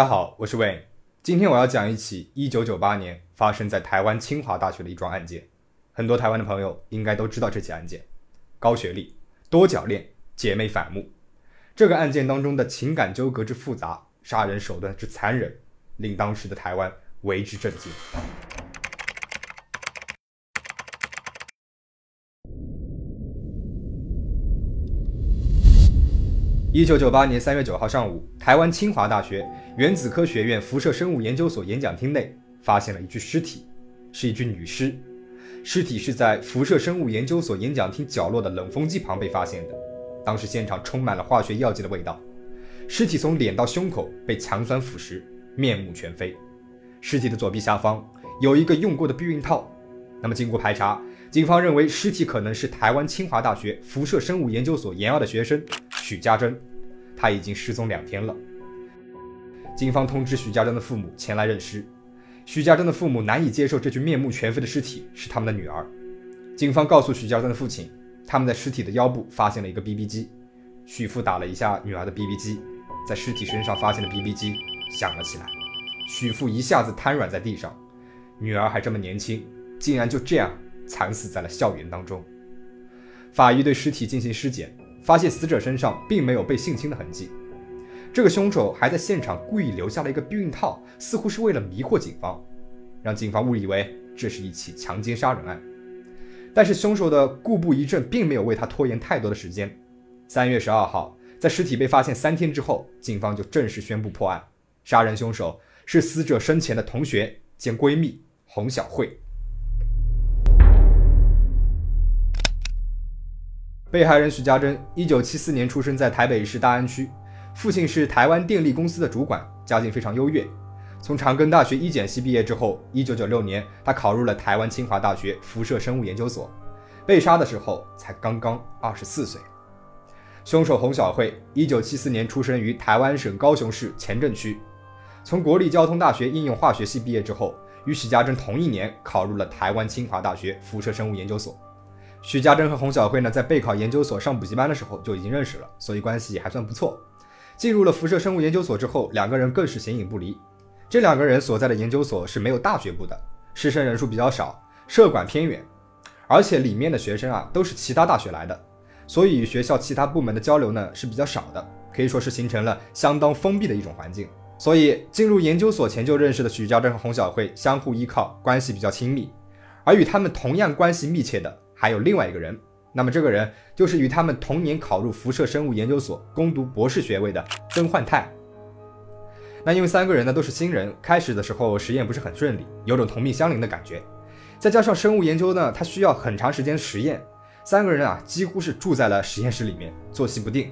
大家好，我是 Wayne。今天我要讲一起1998年发生在台湾清华大学的一桩案件。很多台湾的朋友应该都知道这起案件：高学历、多角恋、姐妹反目。这个案件当中的情感纠葛之复杂，杀人手段之残忍，令当时的台湾为之震惊。一九九八年三月九号上午，台湾清华大学原子科学院辐射生物研究所演讲厅内发现了一具尸体，是一具女尸。尸体是在辐射生物研究所演讲厅角落的冷风机旁被发现的。当时现场充满了化学药剂的味道。尸体从脸到胸口被强酸腐蚀，面目全非。尸体的左臂下方有一个用过的避孕套。那么经过排查，警方认为尸体可能是台湾清华大学辐射生物研究所研二的学生。许家珍，她已经失踪两天了。警方通知许家珍的父母前来认尸。许家珍的父母难以接受这具面目全非的尸体是他们的女儿。警方告诉许家珍的父亲，他们在尸体的腰部发现了一个 BB 机。许父打了一下女儿的 BB 机，在尸体身上发现的 BB 机响了起来。许父一下子瘫软在地上。女儿还这么年轻，竟然就这样惨死在了校园当中。法医对尸体进行尸检。发现死者身上并没有被性侵的痕迹，这个凶手还在现场故意留下了一个避孕套，似乎是为了迷惑警方，让警方误以为这是一起强奸杀人案。但是凶手的故布疑阵并没有为他拖延太多的时间。三月十二号，在尸体被发现三天之后，警方就正式宣布破案，杀人凶手是死者生前的同学兼闺蜜洪小慧。被害人许家珍，一九七四年出生在台北市大安区，父亲是台湾电力公司的主管，家境非常优越。从长庚大学医检系毕业之后，一九九六年他考入了台湾清华大学辐射生物研究所。被杀的时候才刚刚二十四岁。凶手洪小慧，一九七四年出生于台湾省高雄市前镇区，从国立交通大学应用化学系毕业之后，与许家珍同一年考入了台湾清华大学辐射生物研究所。许家珍和洪小慧呢，在备考研究所上补习班的时候就已经认识了，所以关系还算不错。进入了辐射生物研究所之后，两个人更是形影不离。这两个人所在的研究所是没有大学部的，师生人数比较少，社管偏远，而且里面的学生啊都是其他大学来的，所以与学校其他部门的交流呢是比较少的，可以说是形成了相当封闭的一种环境。所以进入研究所前就认识的许家珍和洪小慧相互依靠，关系比较亲密。而与他们同样关系密切的。还有另外一个人，那么这个人就是与他们同年考入辐射生物研究所攻读博士学位的曾焕泰。那因为三个人呢都是新人，开始的时候实验不是很顺利，有种同命相怜的感觉。再加上生物研究呢，它需要很长时间实验，三个人啊几乎是住在了实验室里面，作息不定。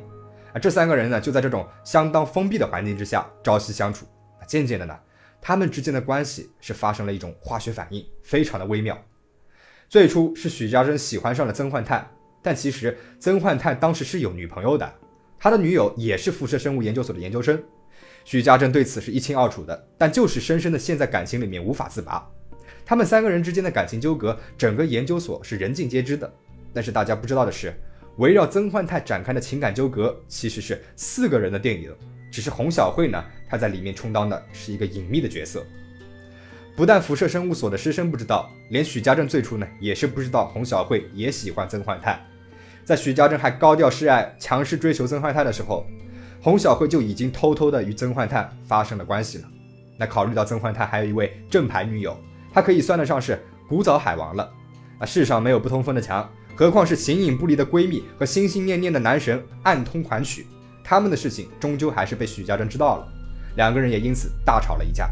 啊，这三个人呢就在这种相当封闭的环境之下朝夕相处。渐渐的呢，他们之间的关系是发生了一种化学反应，非常的微妙。最初是许家珍喜欢上了曾焕泰，但其实曾焕泰当时是有女朋友的，他的女友也是辐射生物研究所的研究生。许家珍对此是一清二楚的，但就是深深的陷在感情里面无法自拔。他们三个人之间的感情纠葛，整个研究所是人尽皆知的。但是大家不知道的是，围绕曾焕泰展开的情感纠葛其实是四个人的电影，只是洪小慧呢，她在里面充当的是一个隐秘的角色。不但辐射生物所的师生不知道，连许家正最初呢也是不知道洪小慧也喜欢曾焕泰。在许家珍还高调示爱、强势追求曾焕泰的时候，洪小慧就已经偷偷的与曾焕泰发生了关系了。那考虑到曾焕泰还有一位正牌女友，他可以算得上是古早海王了。啊，世上没有不通风的墙，何况是形影不离的闺蜜和心心念念的男神暗通款曲。他们的事情终究还是被许家珍知道了，两个人也因此大吵了一架。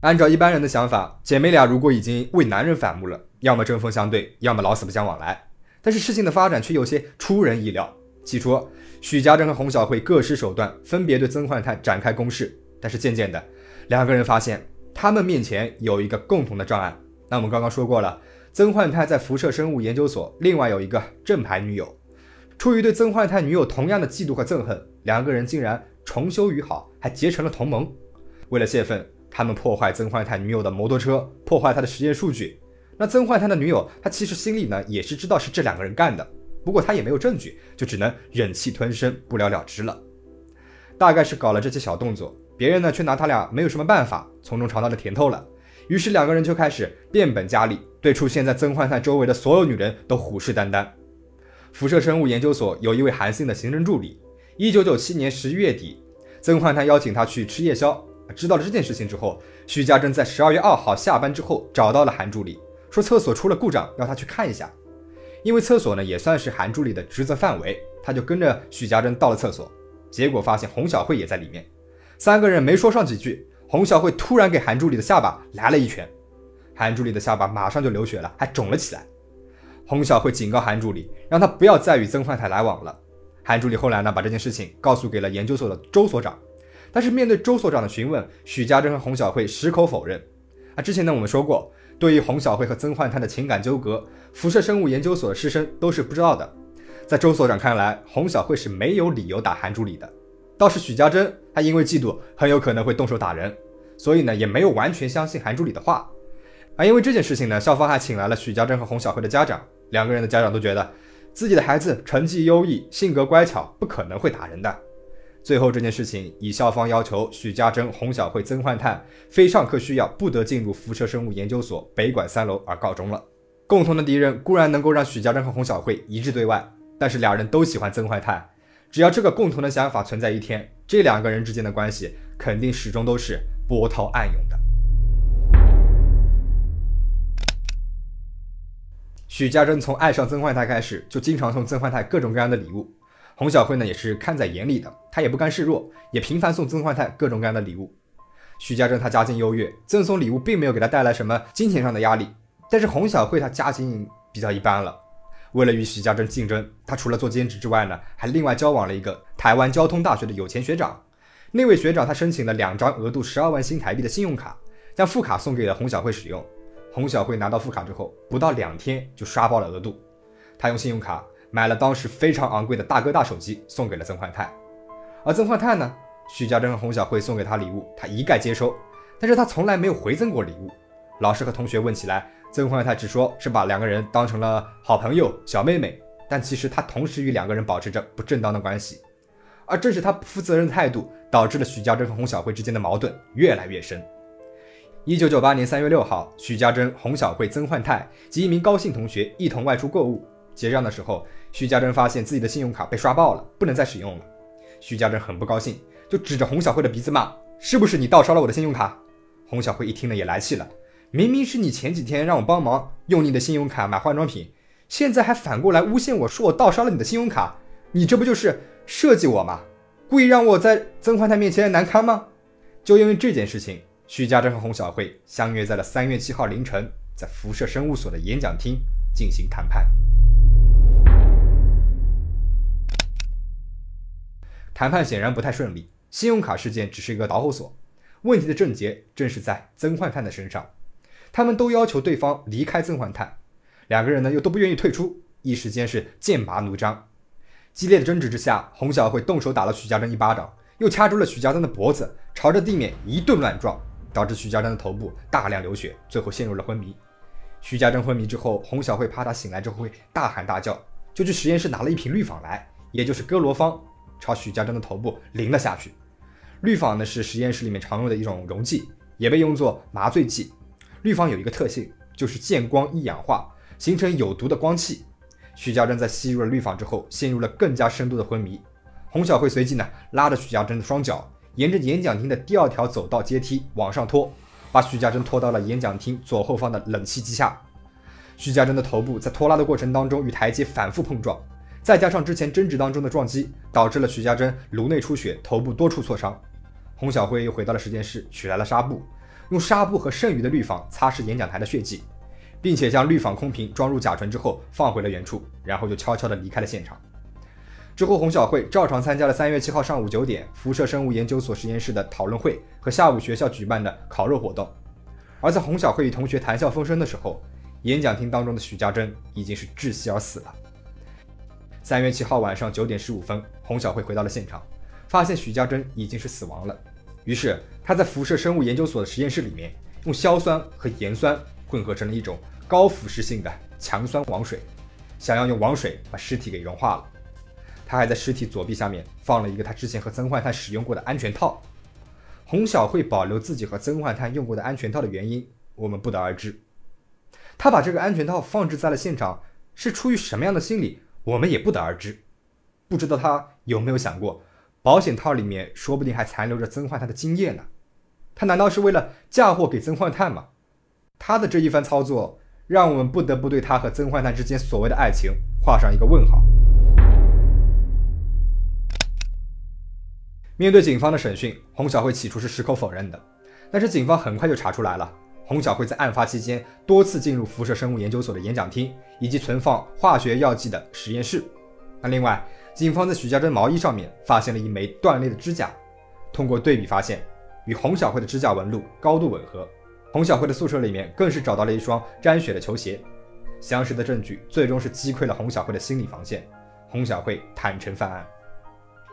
按照一般人的想法，姐妹俩如果已经为男人反目了，要么针锋相对，要么老死不相往来。但是事情的发展却有些出人意料。起初，许家珍和洪小慧各施手段，分别对曾焕泰展开攻势。但是渐渐的，两个人发现他们面前有一个共同的障碍。那我们刚刚说过了，曾焕泰在辐射生物研究所另外有一个正牌女友。出于对曾焕泰女友同样的嫉妒和憎恨，两个人竟然重修于好，还结成了同盟。为了泄愤。他们破坏曾焕泰女友的摩托车，破坏他的实验数据。那曾焕泰的女友，他其实心里呢也是知道是这两个人干的，不过他也没有证据，就只能忍气吞声，不了了之了。大概是搞了这些小动作，别人呢却拿他俩没有什么办法，从中尝到了甜头了。于是两个人就开始变本加厉，对出现在曾焕泰周围的所有女人都虎视眈眈。辐射生物研究所有一位韩姓的行政助理，一九九七年十一月底，曾焕泰邀请他去吃夜宵。知道了这件事情之后，许家珍在十二月二号下班之后找到了韩助理，说厕所出了故障，要他去看一下。因为厕所呢也算是韩助理的职责范围，他就跟着许家珍到了厕所，结果发现洪小慧也在里面。三个人没说上几句，洪小慧突然给韩助理的下巴来了一拳，韩助理的下巴马上就流血了，还肿了起来。洪小慧警告韩助理，让他不要再与曾焕泰来往了。韩助理后来呢把这件事情告诉给了研究所的周所长。但是面对周所长的询问，许家珍和洪小慧矢口否认。啊，之前呢我们说过，对于洪小慧和曾焕泰的情感纠葛，辐射生物研究所的师生都是不知道的。在周所长看来，洪小慧是没有理由打韩助理的。倒是许家珍，她因为嫉妒，很有可能会动手打人，所以呢也没有完全相信韩助理的话。而因为这件事情呢，校方还请来了许家珍和洪小慧的家长，两个人的家长都觉得自己的孩子成绩优异，性格乖巧，不可能会打人的。最后这件事情以校方要求许家珍、洪小慧、曾焕泰非上课需要不得进入辐射生物研究所北馆三楼而告终了。共同的敌人固然能够让许家珍和洪小慧一致对外，但是俩人都喜欢曾焕泰，只要这个共同的想法存在一天，这两个人之间的关系肯定始终都是波涛暗涌的。许家珍从爱上曾焕泰开始，就经常送曾焕泰各种各样的礼物。洪小慧呢也是看在眼里的，她也不甘示弱，也频繁送曾焕泰各种各样的礼物。徐家珍他家境优越，赠送礼物并没有给他带来什么金钱上的压力。但是洪小慧她家境比较一般了，为了与徐家珍竞争，她除了做兼职之外呢，还另外交往了一个台湾交通大学的有钱学长。那位学长他申请了两张额度十二万新台币的信用卡，将副卡送给了洪小慧使用。洪小慧拿到副卡之后，不到两天就刷爆了额度。他用信用卡。买了当时非常昂贵的大哥大手机，送给了曾焕泰。而曾焕泰呢，许家珍和洪小慧送给他礼物，他一概接收，但是他从来没有回赠过礼物。老师和同学问起来，曾焕泰只说是把两个人当成了好朋友、小妹妹，但其实他同时与两个人保持着不正当的关系。而正是他不负责任的态度，导致了许家珍和洪小慧之间的矛盾越来越深。一九九八年三月六号，许家珍、洪小慧、曾焕泰及一名高姓同学一同外出购物，结账的时候。徐家珍发现自己的信用卡被刷爆了，不能再使用了。徐家珍很不高兴，就指着洪小慧的鼻子骂：“是不是你盗刷了我的信用卡？”洪小慧一听呢，也来气了：“明明是你前几天让我帮忙用你的信用卡买化妆品，现在还反过来诬陷我说我盗刷了你的信用卡，你这不就是设计我吗？故意让我在曾焕泰面前难堪吗？”就因为这件事情，徐家珍和洪小慧相约在了三月七号凌晨，在辐射生物所的演讲厅进行谈判。谈判显然不太顺利，信用卡事件只是一个导火索，问题的症结正是在曾焕泰的身上。他们都要求对方离开曾焕泰，两个人呢又都不愿意退出，一时间是剑拔弩张。激烈的争执之下，洪小慧动手打了许家珍一巴掌，又掐住了许家珍的脖子，朝着地面一顿乱撞，导致许家珍的头部大量流血，最后陷入了昏迷。许家珍昏迷之后，洪小慧怕他醒来之后会大喊大叫，就去实验室拿了一瓶氯仿来，也就是哥罗芳。朝许家珍的头部淋了下去。氯仿呢是实验室里面常用的一种溶剂，也被用作麻醉剂。氯仿有一个特性，就是见光易氧化，形成有毒的光气。许家珍在吸入了氯仿之后，陷入了更加深度的昏迷。洪小慧随即呢拉着许家珍的双脚，沿着演讲厅的第二条走道阶梯往上拖，把许家珍拖到了演讲厅左后方的冷气机下。许家珍的头部在拖拉的过程当中与台阶反复碰撞。再加上之前争执当中的撞击，导致了许家珍颅内出血，头部多处挫伤。洪小辉又回到了实验室，取来了纱布，用纱布和剩余的氯仿擦拭演讲台的血迹，并且将氯仿空瓶装入甲醇之后放回了原处，然后就悄悄地离开了现场。之后，洪小慧照常参加了三月七号上午九点辐射生物研究所实验室的讨论会和下午学校举办的烤肉活动。而在洪小慧与同学谈笑风生的时候，演讲厅当中的许家珍已经是窒息而死了。三月七号晚上九点十五分，洪小慧回到了现场，发现许家珍已经是死亡了。于是他在辐射生物研究所的实验室里面，用硝酸和盐酸混合成了一种高腐蚀性的强酸王水，想要用王水把尸体给融化了。他还在尸体左臂下面放了一个他之前和曾焕泰使用过的安全套。洪小慧保留自己和曾焕泰用过的安全套的原因，我们不得而知。他把这个安全套放置在了现场，是出于什么样的心理，我们也不得而知。不知道他有没有想过，保险套里面说不定还残留着曾焕泰的精液呢？他难道是为了嫁祸给曾焕泰吗？他的这一番操作，让我们不得不对他和曾焕泰之间所谓的爱情画上一个问号。面对警方的审讯，洪小慧起初是矢口否认的，但是警方很快就查出来了，洪小慧在案发期间多次进入辐射生物研究所的演讲厅以及存放化学药剂的实验室。那另外，警方在许家珍毛衣上面发现了一枚断裂的指甲，通过对比发现，与洪小慧的指甲纹路高度吻合。洪小慧的宿舍里面更是找到了一双沾血的球鞋，详实的证据最终是击溃了洪小慧的心理防线，洪小慧坦诚犯案。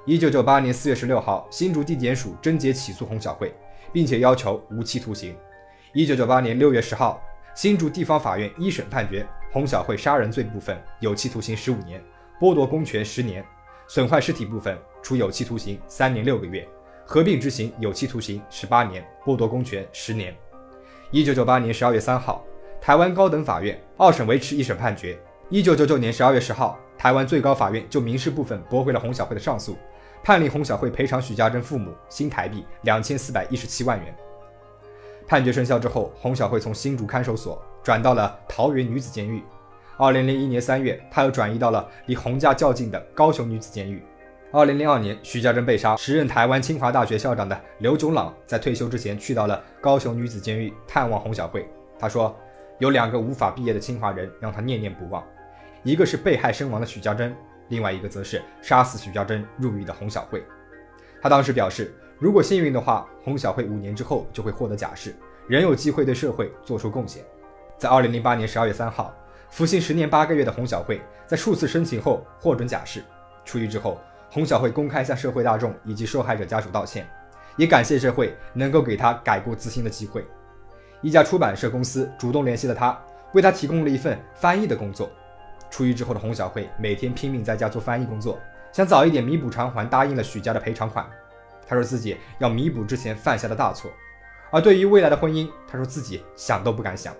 一九九八年四月十六号，新竹地检署侦结起诉洪小慧，并且要求无期徒刑。一九九八年六月十号，新竹地方法院一审判决洪小慧杀人罪部分有期徒刑十五年，剥夺公权十年；损坏尸体部分处有期徒刑三年六个月，合并执行有期徒刑十八年，剥夺公权十年。一九九八年十二月三号，台湾高等法院二审维持一审判决。一九九九年十二月十号，台湾最高法院就民事部分驳回了洪小慧的上诉。判令洪小慧赔偿许家珍父母新台币两千四百一十七万元。判决生效之后，洪小慧从新竹看守所转到了桃园女子监狱。二零零一年三月，她又转移到了离洪家较近的高雄女子监狱。二零零二年，许家珍被杀，时任台湾清华大学校长的刘炯朗在退休之前去到了高雄女子监狱探望洪小慧。他说，有两个无法毕业的清华人让他念念不忘，一个是被害身亡的许家珍。另外一个则是杀死许家珍入狱的洪小慧。他当时表示，如果幸运的话，洪小慧五年之后就会获得假释，仍有机会对社会做出贡献。在二零零八年十二月三号，服刑十年八个月的洪小慧在数次申请后获准假释。出狱之后，洪小慧公开向社会大众以及受害者家属道歉，也感谢社会能够给他改过自新的机会。一家出版社公司主动联系了他，为他提供了一份翻译的工作。出狱之后的洪小慧每天拼命在家做翻译工作，想早一点弥补偿还答应了许家的赔偿款。他说自己要弥补之前犯下的大错，而对于未来的婚姻，他说自己想都不敢想。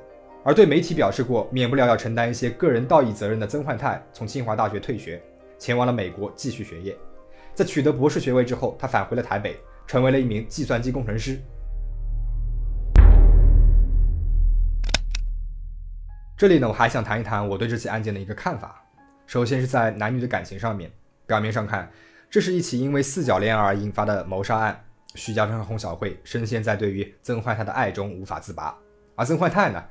而对媒体表示过免不了要承担一些个人道义责任的曾焕泰，从清华大学退学，前往了美国继续学业。在取得博士学位之后，他返回了台北，成为了一名计算机工程师。这里呢，我还想谈一谈我对这起案件的一个看法。首先是在男女的感情上面，表面上看，这是一起因为四角恋而引发的谋杀案。徐家珍和洪小慧深陷在对于曾焕泰的爱中无法自拔，而曾焕泰呢，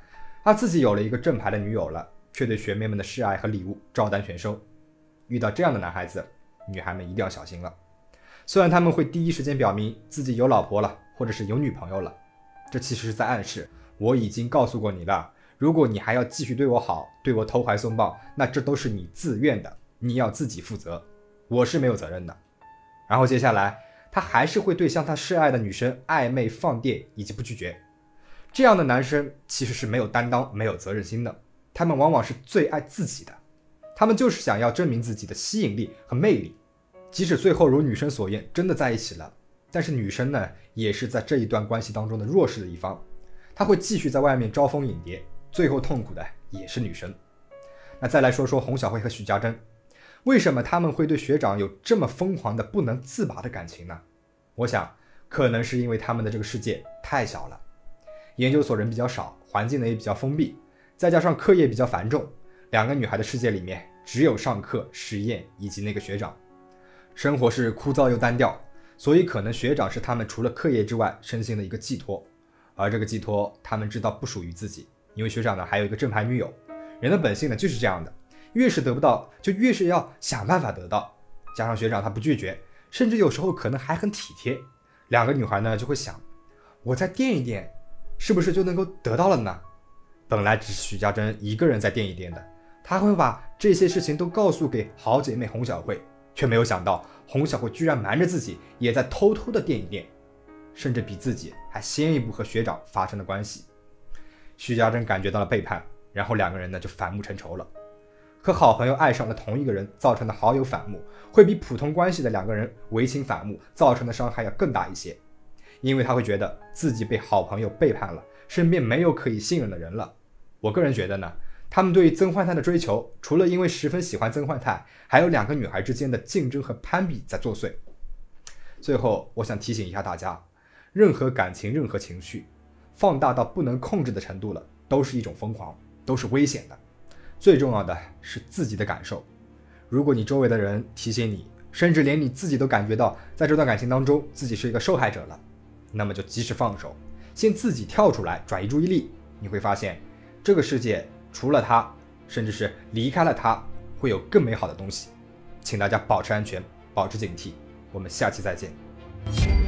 他自己有了一个正牌的女友了，却对学妹们的示爱和礼物照单全收。遇到这样的男孩子，女孩们一定要小心了。虽然他们会第一时间表明自己有老婆了，或者是有女朋友了，这其实是在暗示我已经告诉过你了。如果你还要继续对我好，对我投怀送抱，那这都是你自愿的，你要自己负责，我是没有责任的。然后接下来，他还是会对向他示爱的女生暧昧放电以及不拒绝。这样的男生其实是没有担当、没有责任心的，他们往往是最爱自己的，他们就是想要证明自己的吸引力和魅力。即使最后如女生所愿真的在一起了，但是女生呢，也是在这一段关系当中的弱势的一方，她会继续在外面招蜂引蝶。最后痛苦的也是女生。那再来说说洪小慧和许家珍，为什么他们会对学长有这么疯狂的不能自拔的感情呢？我想，可能是因为他们的这个世界太小了，研究所人比较少，环境呢也比较封闭，再加上课业比较繁重，两个女孩的世界里面只有上课、实验以及那个学长，生活是枯燥又单调，所以可能学长是他们除了课业之外身心的一个寄托，而这个寄托他们知道不属于自己。因为学长呢还有一个正牌女友，人的本性呢就是这样的，越是得不到，就越是要想办法得到。加上学长他不拒绝，甚至有时候可能还很体贴，两个女孩呢就会想，我再垫一垫，是不是就能够得到了呢？本来只是许家珍一个人在垫一垫的，她会把这些事情都告诉给好姐妹洪小慧，却没有想到洪小慧居然瞒着自己，也在偷偷的垫一垫，甚至比自己还先一步和学长发生了关系。徐家珍感觉到了背叛，然后两个人呢就反目成仇了。和好朋友爱上了同一个人造成的好友反目，会比普通关系的两个人为情反目造成的伤害要更大一些，因为他会觉得自己被好朋友背叛了，身边没有可以信任的人了。我个人觉得呢，他们对于曾焕泰的追求，除了因为十分喜欢曾焕泰，还有两个女孩之间的竞争和攀比在作祟。最后，我想提醒一下大家，任何感情、任何情绪，放大到不能控制的程度了，都是一种疯狂，都是危险的。最重要的是自己的感受。如果你周围的人提醒你，甚至连你自己都感觉到在这段感情当中自己是一个受害者了，那么就及时放手，先自己跳出来，转移注意力。你会发现，这个世界除了他，甚至是离开了他，会有更美好的东西。请大家保持安全，保持警惕。我们下期再见。